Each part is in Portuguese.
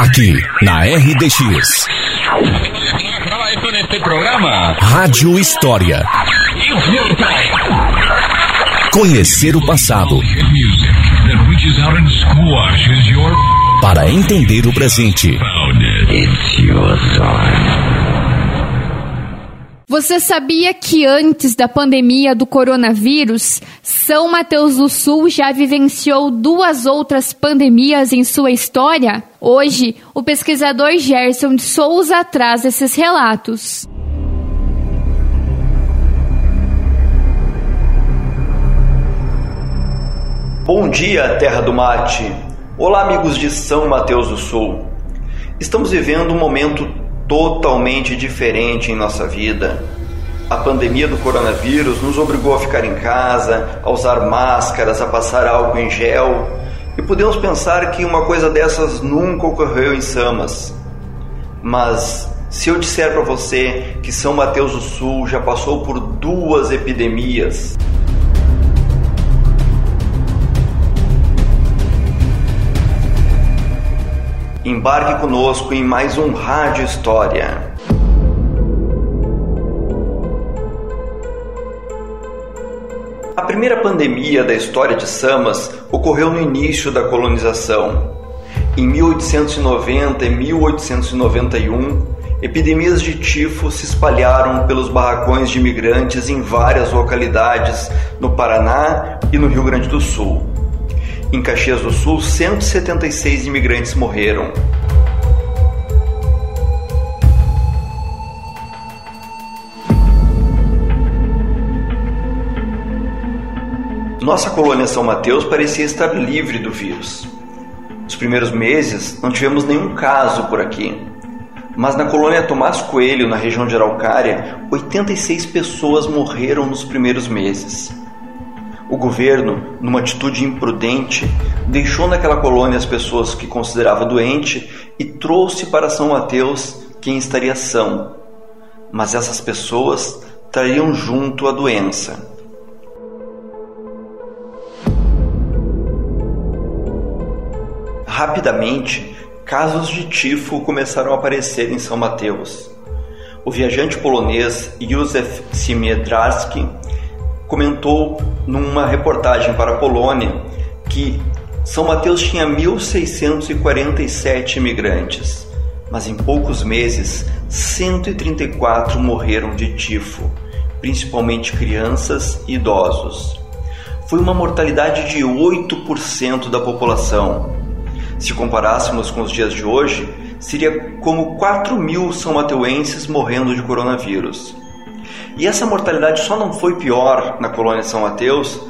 Aqui, na RDX. Rádio História. Conhecer o passado. Para entender o presente. Você sabia que antes da pandemia do coronavírus, São Mateus do Sul já vivenciou duas outras pandemias em sua história? Hoje, o pesquisador Gerson de Souza traz esses relatos. Bom dia, terra do mate. Olá, amigos de São Mateus do Sul. Estamos vivendo um momento totalmente diferente em nossa vida. A pandemia do coronavírus nos obrigou a ficar em casa, a usar máscaras, a passar álcool em gel, e podemos pensar que uma coisa dessas nunca ocorreu em Samas. Mas se eu disser para você que São Mateus do Sul já passou por duas epidemias, Embarque conosco em mais um Rádio História. A primeira pandemia da história de Samas ocorreu no início da colonização. Em 1890 e 1891, epidemias de tifo se espalharam pelos barracões de imigrantes em várias localidades no Paraná e no Rio Grande do Sul. Em Caxias do Sul, 176 imigrantes morreram. Nossa colônia São Mateus parecia estar livre do vírus. Nos primeiros meses, não tivemos nenhum caso por aqui. Mas na colônia Tomás Coelho, na região de Araucária, 86 pessoas morreram nos primeiros meses. O governo, numa atitude imprudente, deixou naquela colônia as pessoas que considerava doente e trouxe para São Mateus quem estaria são. Mas essas pessoas trariam junto a doença. Rapidamente, casos de tifo começaram a aparecer em São Mateus. O viajante polonês Józef Siemiedraski comentou numa reportagem para a Polônia que São Mateus tinha 1.647 imigrantes, mas em poucos meses 134 morreram de tifo, principalmente crianças e idosos. Foi uma mortalidade de 8% da população. Se comparássemos com os dias de hoje, seria como 4 mil são mateuenses morrendo de coronavírus. E essa mortalidade só não foi pior na colônia São Mateus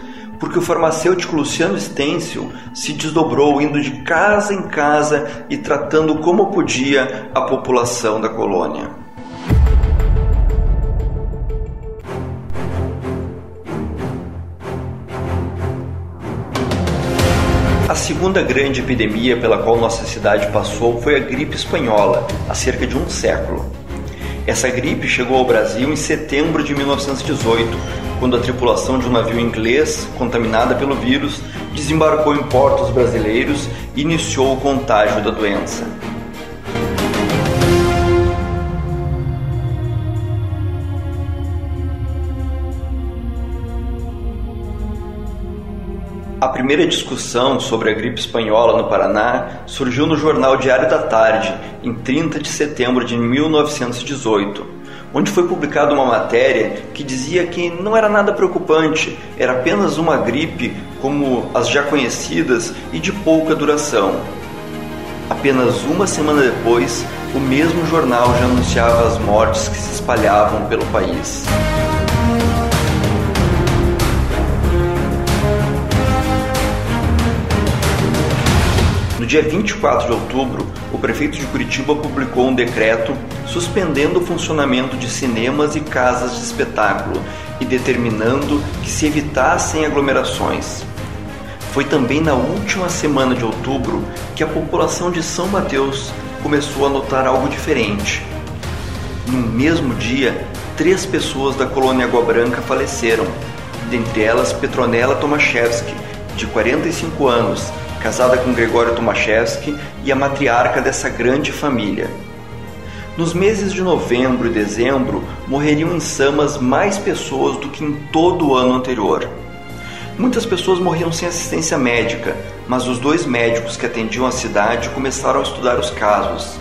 porque o farmacêutico Luciano Stencil se desdobrou indo de casa em casa e tratando como podia a população da colônia. A segunda grande epidemia pela qual nossa cidade passou foi a gripe espanhola, há cerca de um século. Essa gripe chegou ao Brasil em setembro de 1918, quando a tripulação de um navio inglês, contaminada pelo vírus, desembarcou em portos brasileiros e iniciou o contágio da doença. A primeira discussão sobre a gripe espanhola no Paraná surgiu no jornal Diário da Tarde, em 30 de setembro de 1918, onde foi publicada uma matéria que dizia que não era nada preocupante, era apenas uma gripe como as já conhecidas e de pouca duração. Apenas uma semana depois, o mesmo jornal já anunciava as mortes que se espalhavam pelo país. Dia 24 de outubro, o prefeito de Curitiba publicou um decreto suspendendo o funcionamento de cinemas e casas de espetáculo e determinando que se evitassem aglomerações. Foi também na última semana de outubro que a população de São Mateus começou a notar algo diferente. No mesmo dia, três pessoas da colônia Água Branca faleceram, dentre elas Petronella Tomaszewski, de 45 anos, casada com Gregório Tomaszewski e a matriarca dessa grande família. Nos meses de novembro e dezembro, morreriam em Samas mais pessoas do que em todo o ano anterior. Muitas pessoas morriam sem assistência médica, mas os dois médicos que atendiam a cidade começaram a estudar os casos.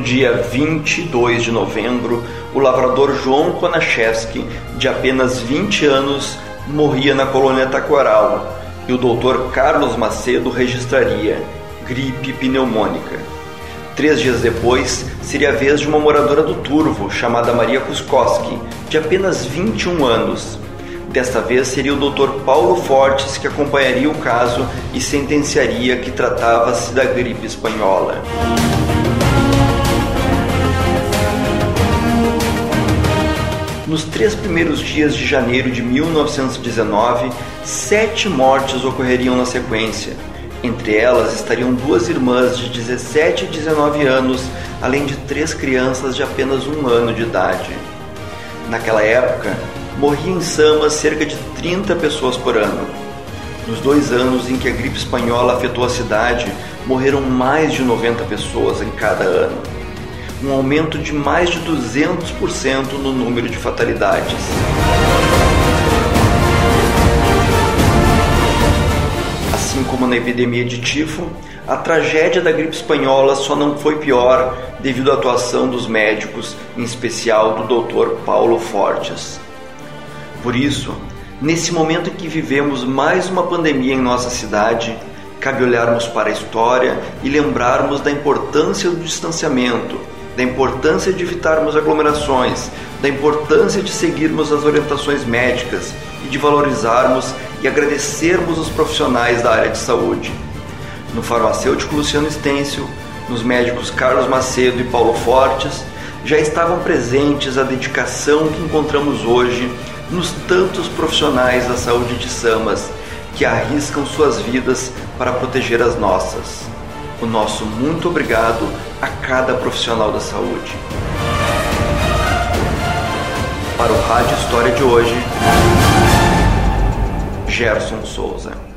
No dia 22 de novembro, o lavrador João Konachevski, de apenas 20 anos, morria na colônia Taquaral e o doutor Carlos Macedo registraria gripe pneumônica. Três dias depois, seria a vez de uma moradora do Turvo, chamada Maria Kuskowski, de apenas 21 anos. Desta vez seria o Dr. Paulo Fortes que acompanharia o caso e sentenciaria que tratava-se da gripe espanhola. Três primeiros dias de janeiro de 1919, sete mortes ocorreriam na sequência. Entre elas estariam duas irmãs de 17 e 19 anos, além de três crianças de apenas um ano de idade. Naquela época, morriam em Samas cerca de 30 pessoas por ano. Nos dois anos em que a gripe espanhola afetou a cidade, morreram mais de 90 pessoas em cada ano um aumento de mais de 200% no número de fatalidades. Assim como na epidemia de tifo, a tragédia da gripe espanhola só não foi pior devido à atuação dos médicos, em especial do Dr. Paulo Fortes. Por isso, nesse momento em que vivemos mais uma pandemia em nossa cidade, cabe olharmos para a história e lembrarmos da importância do distanciamento, da importância de evitarmos aglomerações, da importância de seguirmos as orientações médicas e de valorizarmos e agradecermos os profissionais da área de saúde. No farmacêutico Luciano Stêncio, nos médicos Carlos Macedo e Paulo Fortes, já estavam presentes a dedicação que encontramos hoje nos tantos profissionais da saúde de Samas que arriscam suas vidas para proteger as nossas o nosso muito obrigado a cada profissional da saúde. Para o Rádio História de hoje, Gerson Souza.